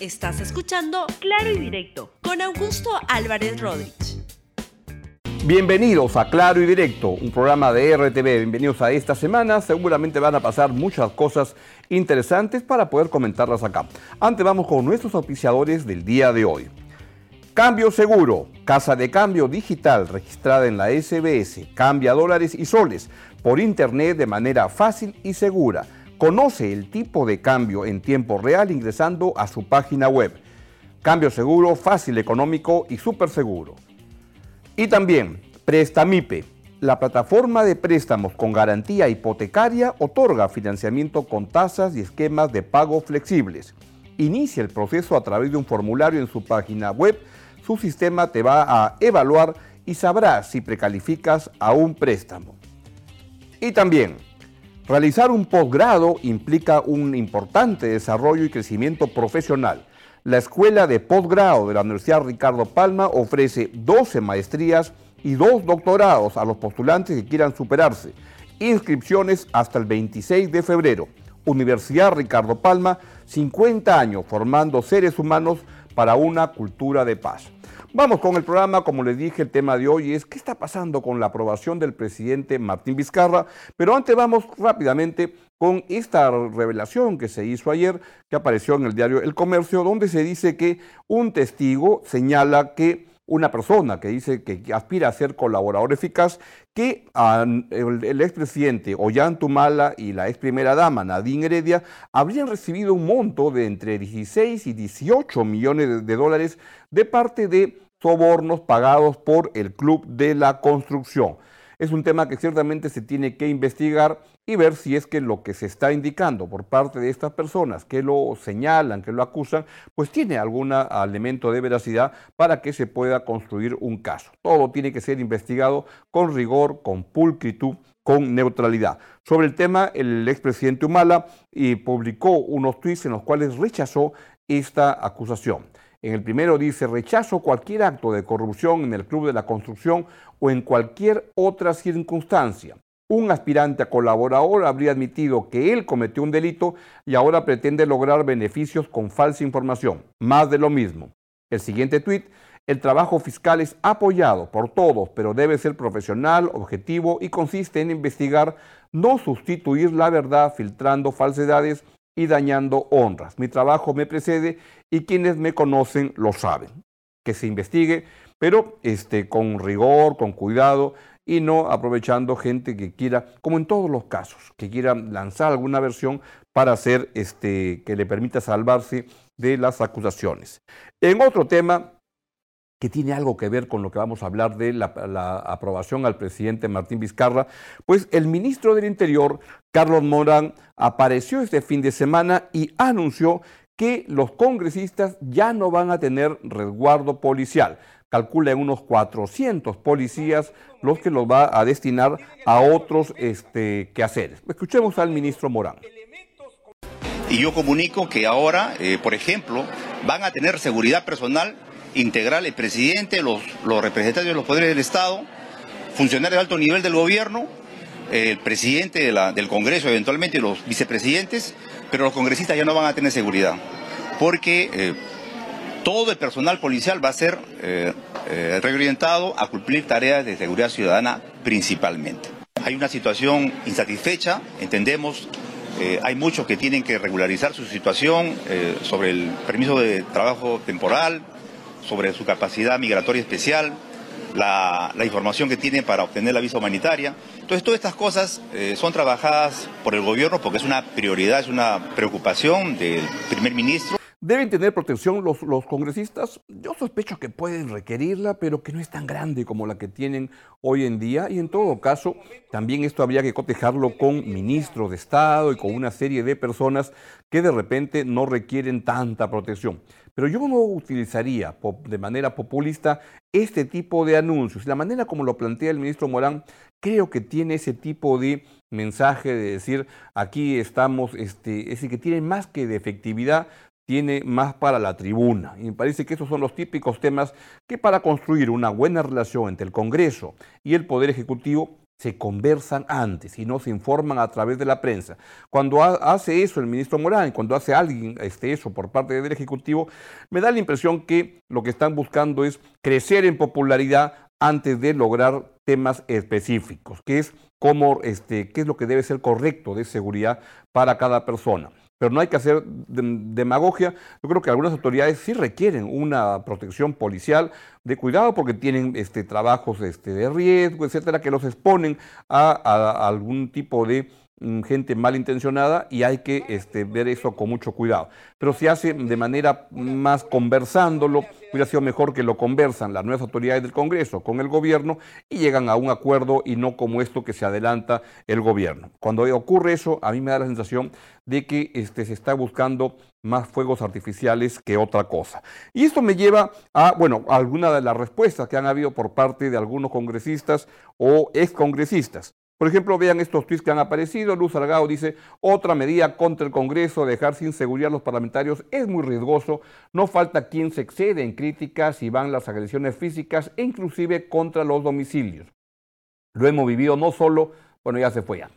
Estás escuchando Claro y Directo con Augusto Álvarez Rodríguez. Bienvenidos a Claro y Directo, un programa de RTV. Bienvenidos a esta semana. Seguramente van a pasar muchas cosas interesantes para poder comentarlas acá. Antes vamos con nuestros auspiciadores del día de hoy. Cambio Seguro, casa de cambio digital registrada en la SBS, cambia dólares y soles por internet de manera fácil y segura. Conoce el tipo de cambio en tiempo real ingresando a su página web. Cambio seguro, fácil, económico y súper seguro. Y también Prestamipe, la plataforma de préstamos con garantía hipotecaria otorga financiamiento con tasas y esquemas de pago flexibles. Inicia el proceso a través de un formulario en su página web su sistema te va a evaluar y sabrá si precalificas a un préstamo. Y también, realizar un posgrado implica un importante desarrollo y crecimiento profesional. La Escuela de Posgrado de la Universidad Ricardo Palma ofrece 12 maestrías y dos doctorados a los postulantes que quieran superarse. Inscripciones hasta el 26 de febrero. Universidad Ricardo Palma, 50 años formando seres humanos para una cultura de paz. Vamos con el programa, como les dije, el tema de hoy es qué está pasando con la aprobación del presidente Martín Vizcarra, pero antes vamos rápidamente con esta revelación que se hizo ayer, que apareció en el diario El Comercio, donde se dice que un testigo señala que una persona que dice que aspira a ser colaborador eficaz, que el, expresidente Ollantumala y la ex primera dama Nadine Heredia habrían recibido un monto de entre 16 y 18 millones de dólares de parte de sobornos pagados por el Club de la Construcción. Es un tema que ciertamente se tiene que investigar y ver si es que lo que se está indicando por parte de estas personas que lo señalan, que lo acusan, pues tiene algún elemento de veracidad para que se pueda construir un caso. Todo tiene que ser investigado con rigor, con pulcritud, con neutralidad. Sobre el tema, el expresidente Humala publicó unos tweets en los cuales rechazó esta acusación. En el primero dice, rechazo cualquier acto de corrupción en el Club de la Construcción o en cualquier otra circunstancia. Un aspirante a colaborador habría admitido que él cometió un delito y ahora pretende lograr beneficios con falsa información. Más de lo mismo. El siguiente tuit, el trabajo fiscal es apoyado por todos, pero debe ser profesional, objetivo y consiste en investigar, no sustituir la verdad filtrando falsedades y dañando honras. Mi trabajo me precede y quienes me conocen lo saben. Que se investigue, pero este, con rigor, con cuidado y no aprovechando gente que quiera, como en todos los casos, que quiera lanzar alguna versión para hacer este, que le permita salvarse de las acusaciones. En otro tema, que tiene algo que ver con lo que vamos a hablar de la, aprobación al presidente Martín Vizcarra, pues el ministro del Interior, Carlos Morán, apareció este fin de semana y anunció que los congresistas ya no van a tener resguardo policial. Calcula en unos 400 policías los que los va a destinar a otros este, quehaceres. Escuchemos al ministro Morán. Y yo comunico que ahora, eh, por ejemplo, van a tener seguridad personal integral el presidente, los, representantes de los poderes del Estado, funcionarios de alto nivel del gobierno, el presidente del Congreso eventualmente los vicepresidentes, pero los congresistas ya no van a tener seguridad, porque eh, todo el personal policial va a ser eh, eh, reorientado a cumplir tareas de seguridad ciudadana principalmente. Hay una situación insatisfecha, entendemos hay muchos que tienen que regularizar su situación sobre el permiso de trabajo temporal, sobre su capacidad migratoria especial, la, información que tiene para obtener la visa humanitaria. Entonces, todas estas cosas eh, son trabajadas por el gobierno porque es una prioridad, es una preocupación del primer ministro. ¿Deben tener protección los, los, congresistas? Yo sospecho que pueden requerirla, pero que no es tan grande como la que tienen hoy en día. Y en todo caso, también esto habría que cotejarlo con ministros de Estado y con una serie de personas que de repente no requieren tanta protección. Pero yo no utilizaría de manera populista este tipo de anuncios. La manera como lo plantea el ministro Morán creo que tiene ese tipo de mensaje de decir aquí estamos, este, es decir, que tiene más que de efectividad, tiene más para la tribuna. Y me parece que esos son los típicos temas que para construir una buena relación entre el Congreso y el Poder Ejecutivo se conversan antes y no se informan a través de la prensa. Cuando hace eso el ministro Morán, cuando hace alguien este, eso por parte del Ejecutivo, me da la impresión que lo que están buscando es crecer en popularidad antes de lograr temas específicos, que es cómo, este, qué es lo que debe ser correcto de seguridad para cada persona pero no hay que hacer demagogia. Yo creo que algunas autoridades sí requieren una protección policial de cuidado porque tienen este, trabajos este, de riesgo, etcétera, que los exponen a algún tipo de gente malintencionada y hay que este, ver eso con mucho cuidado. Pero si hace de manera más conversándolo, hubiera sido mejor que lo conversan las nuevas autoridades del Congreso con el gobierno y llegan a un acuerdo y no como esto que se adelanta el gobierno. Cuando ocurre eso, a mí me da la sensación de que este, se está buscando más fuegos artificiales que otra cosa. Y esto me lleva a, bueno, a alguna de las respuestas que han habido por parte de algunos congresistas o excongresistas. Por ejemplo, vean estos tweets que han aparecido. Luz Salgado dice, otra medida contra el Congreso, dejar sin seguridad a los parlamentarios es muy riesgoso. No falta quien se excede en críticas y van las agresiones físicas e inclusive contra los domicilios. Lo hemos vivido no solo, bueno, ya se fue ya,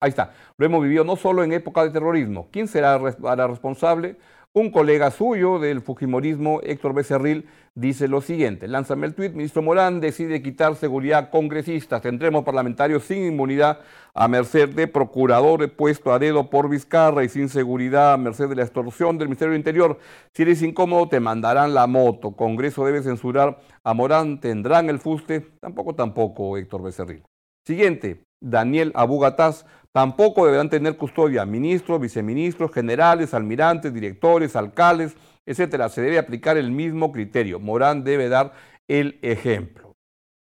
ahí está, lo hemos vivido no solo en época de terrorismo. ¿Quién será la responsable? Un colega suyo del Fujimorismo, Héctor Becerril, dice lo siguiente, lánzame el tuit, ministro Morán decide quitar seguridad congresistas, tendremos parlamentarios sin inmunidad a merced de procurador puesto a dedo por Vizcarra y sin seguridad a merced de la extorsión del Ministerio del Interior. Si eres incómodo te mandarán la moto, Congreso debe censurar a Morán, tendrán el fuste, tampoco tampoco Héctor Becerril. Siguiente, Daniel Abugataz, Tampoco deberán tener custodia ministros, viceministros, generales, almirantes, directores, alcaldes, etcétera. Se debe aplicar el mismo criterio. Morán debe dar el ejemplo.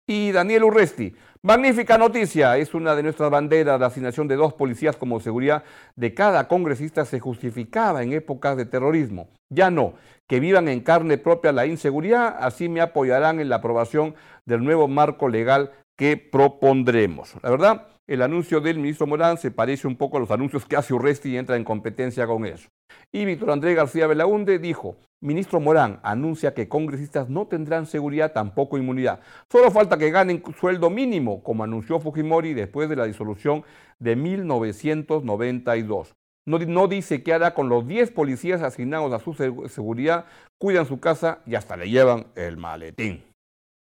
Y Daniel Urresti, magnífica noticia. Es una de nuestras banderas. La asignación de dos policías como seguridad de cada congresista se justificaba en épocas de terrorismo. Ya no. Que vivan en carne propia la inseguridad, así me apoyarán en la aprobación del nuevo marco legal que propondremos. La verdad, el anuncio del ministro Morán se parece un poco a los anuncios que hace Urresti y entra en competencia con eso. Y Víctor Andrés García Belaunde dijo, ministro Morán anuncia que congresistas no tendrán seguridad, tampoco inmunidad. Solo falta que ganen sueldo mínimo, como anunció Fujimori después de la disolución de 1992. No, no dice qué hará con los 10 policías asignados a su seguridad, cuidan su casa y hasta le llevan el maletín.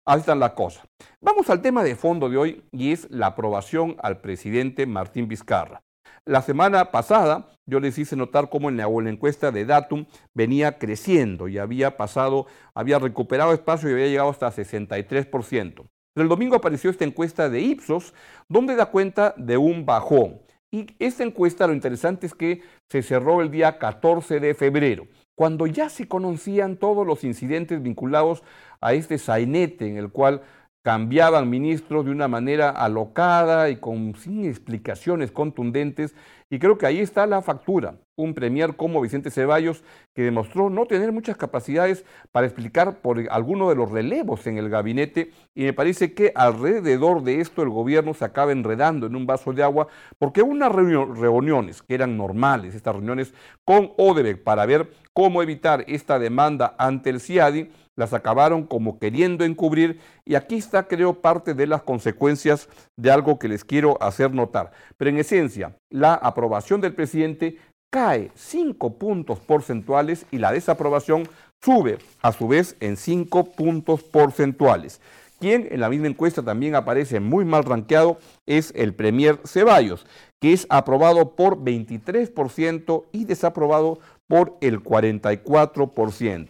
Así están las cosas. Vamos al tema de fondo de hoy y es la aprobación al presidente Martín Vizcarra. La semana pasada yo les hice notar cómo en la, encuesta de Datum venía creciendo y había pasado, había recuperado espacio y había llegado hasta 63%. Pero el domingo apareció esta encuesta de Ipsos donde da cuenta de un bajón. Y esta encuesta lo interesante es que se cerró el día 14 de febrero cuando ya se conocían todos los incidentes vinculados a este sainete en el cual cambiaban ministros de una manera alocada y con, sin explicaciones contundentes. Y creo que ahí está la factura. Un premier como Vicente Ceballos que demostró no tener muchas capacidades para explicar por alguno de los relevos en el gabinete y me parece que alrededor de esto el gobierno se acaba enredando en un vaso de agua porque unas reuniones que eran normales, estas reuniones con Odebrecht para ver cómo evitar esta demanda ante el CIADI, las acabaron como queriendo encubrir y aquí está creo parte de las consecuencias de algo que les quiero hacer notar. Pero en esencia, la aprobación del presidente cae 5 puntos porcentuales y la desaprobación sube a su vez en 5 puntos porcentuales. Quien en la misma encuesta también aparece muy mal ranqueado es el Premier Ceballos, que es aprobado por 23% y desaprobado por el 44%.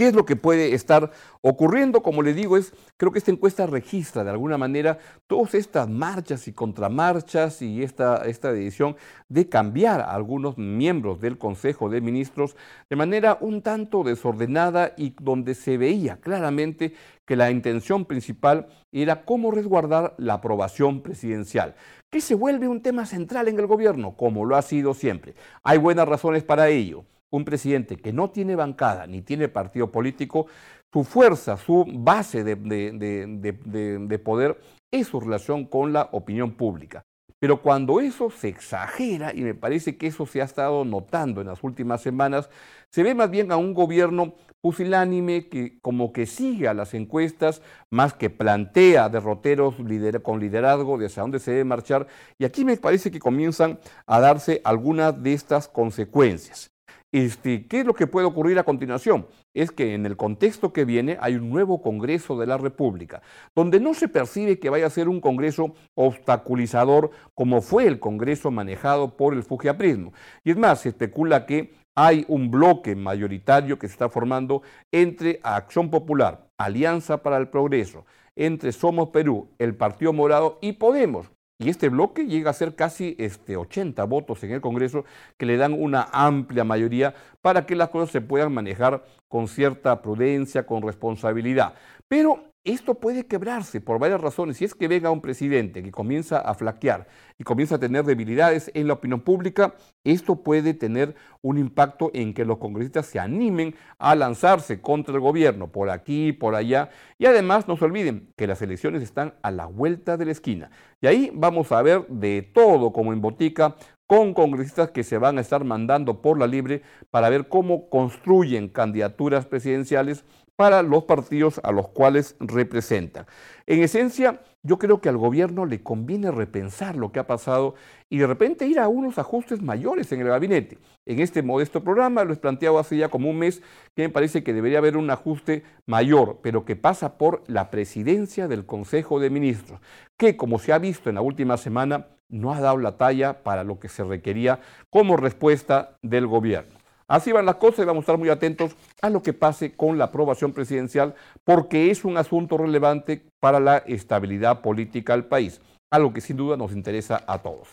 ¿Qué es lo que puede estar ocurriendo? Como le digo, es creo que esta encuesta registra de alguna manera todas estas marchas y contramarchas y esta, esta decisión de cambiar a algunos miembros del Consejo de Ministros de manera un tanto desordenada y donde se veía claramente que la intención principal era cómo resguardar la aprobación presidencial, que se vuelve un tema central en el gobierno, como lo ha sido siempre. Hay buenas razones para ello un presidente que no tiene bancada ni tiene partido político, su fuerza, su base de, poder es su relación con la opinión pública. Pero cuando eso se exagera, y me parece que eso se ha estado notando en las últimas semanas, se ve más bien a un gobierno pusilánime que como que sigue a las encuestas, más que plantea derroteros con liderazgo de hacia dónde se debe marchar. Y aquí me parece que comienzan a darse algunas de estas consecuencias. Este, ¿Qué es lo que puede ocurrir a continuación? Es que en el contexto que viene hay un nuevo Congreso de la República, donde no se percibe que vaya a ser un Congreso obstaculizador como fue el Congreso manejado por el Fujiaprismo. Y es más, se especula que hay un bloque mayoritario que se está formando entre Acción Popular, Alianza para el Progreso, entre Somos Perú, el Partido Morado y Podemos, y este bloque llega a ser casi este, 80 votos en el Congreso que le dan una amplia mayoría para que las cosas se puedan manejar con cierta prudencia, con responsabilidad. Pero esto puede quebrarse por varias razones. Si es que venga un presidente que comienza a flaquear y comienza a tener debilidades en la opinión pública, esto puede tener un impacto en que los congresistas se animen a lanzarse contra el gobierno por aquí, por allá. Y además no se olviden que las elecciones están a la vuelta de la esquina. Y ahí vamos a ver de todo como en botica con congresistas que se van a estar mandando por la libre para ver cómo construyen candidaturas presidenciales para los partidos a los cuales representan. En esencia, yo creo que al gobierno le conviene repensar lo que ha pasado y de repente ir a unos ajustes mayores en el gabinete. En este modesto programa lo he planteado hace ya como un mes que me parece que debería haber un ajuste mayor, pero que pasa por la presidencia del Consejo de Ministros, que como se ha visto en la última semana no ha dado la talla para lo que se requería como respuesta del gobierno. Así van las cosas y vamos a estar muy atentos a lo que pase con la aprobación presidencial porque es un asunto relevante para la estabilidad política del país, algo que sin duda nos interesa a todos.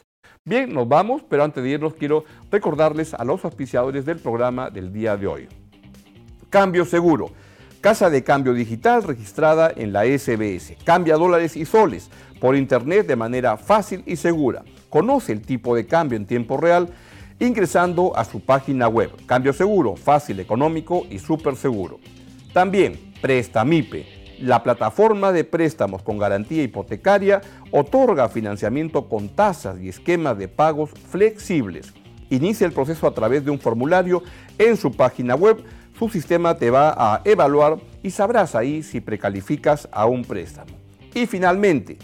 Bien, nos vamos, pero antes de irnos quiero recordarles a los auspiciadores del programa del día de hoy. Cambio Seguro, casa de cambio digital registrada en la SBS. Cambia dólares y soles por internet de manera fácil y segura. Conoce el tipo de cambio en tiempo real ingresando a su página web. Cambio seguro, fácil, económico y súper seguro. También Prestamipe, la plataforma de préstamos con garantía hipotecaria, otorga financiamiento con tasas y esquemas de pagos flexibles. Inicia el proceso a través de un formulario en su página web. Su sistema te va a evaluar y sabrás ahí si precalificas a un préstamo. Y finalmente,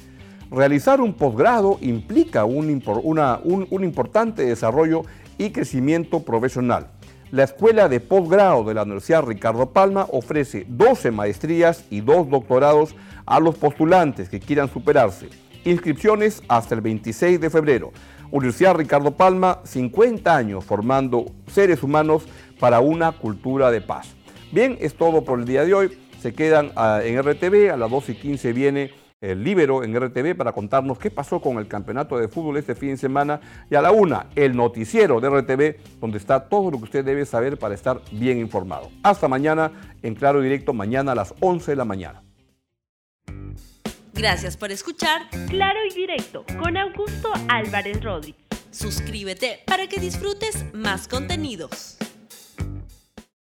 realizar un posgrado implica un, un, un importante desarrollo y crecimiento profesional. La Escuela de Postgrado de la Universidad Ricardo Palma ofrece 12 maestrías y 2 doctorados a los postulantes que quieran superarse. Inscripciones hasta el 26 de febrero. Universidad Ricardo Palma, 50 años formando seres humanos para una cultura de paz. Bien, es todo por el día de hoy. Se quedan ah, en RTV, a las 12 y 15 viene el Libero en RTV para contarnos qué pasó con el campeonato de fútbol este fin de semana y a la una, el noticiero de RTV, donde está todo lo que usted debe saber para estar bien informado. Hasta mañana en Claro Directo, mañana a las 11 de la mañana. Gracias por escuchar Claro y Directo con Augusto Álvarez Rodríguez. Suscríbete para que disfrutes más contenidos.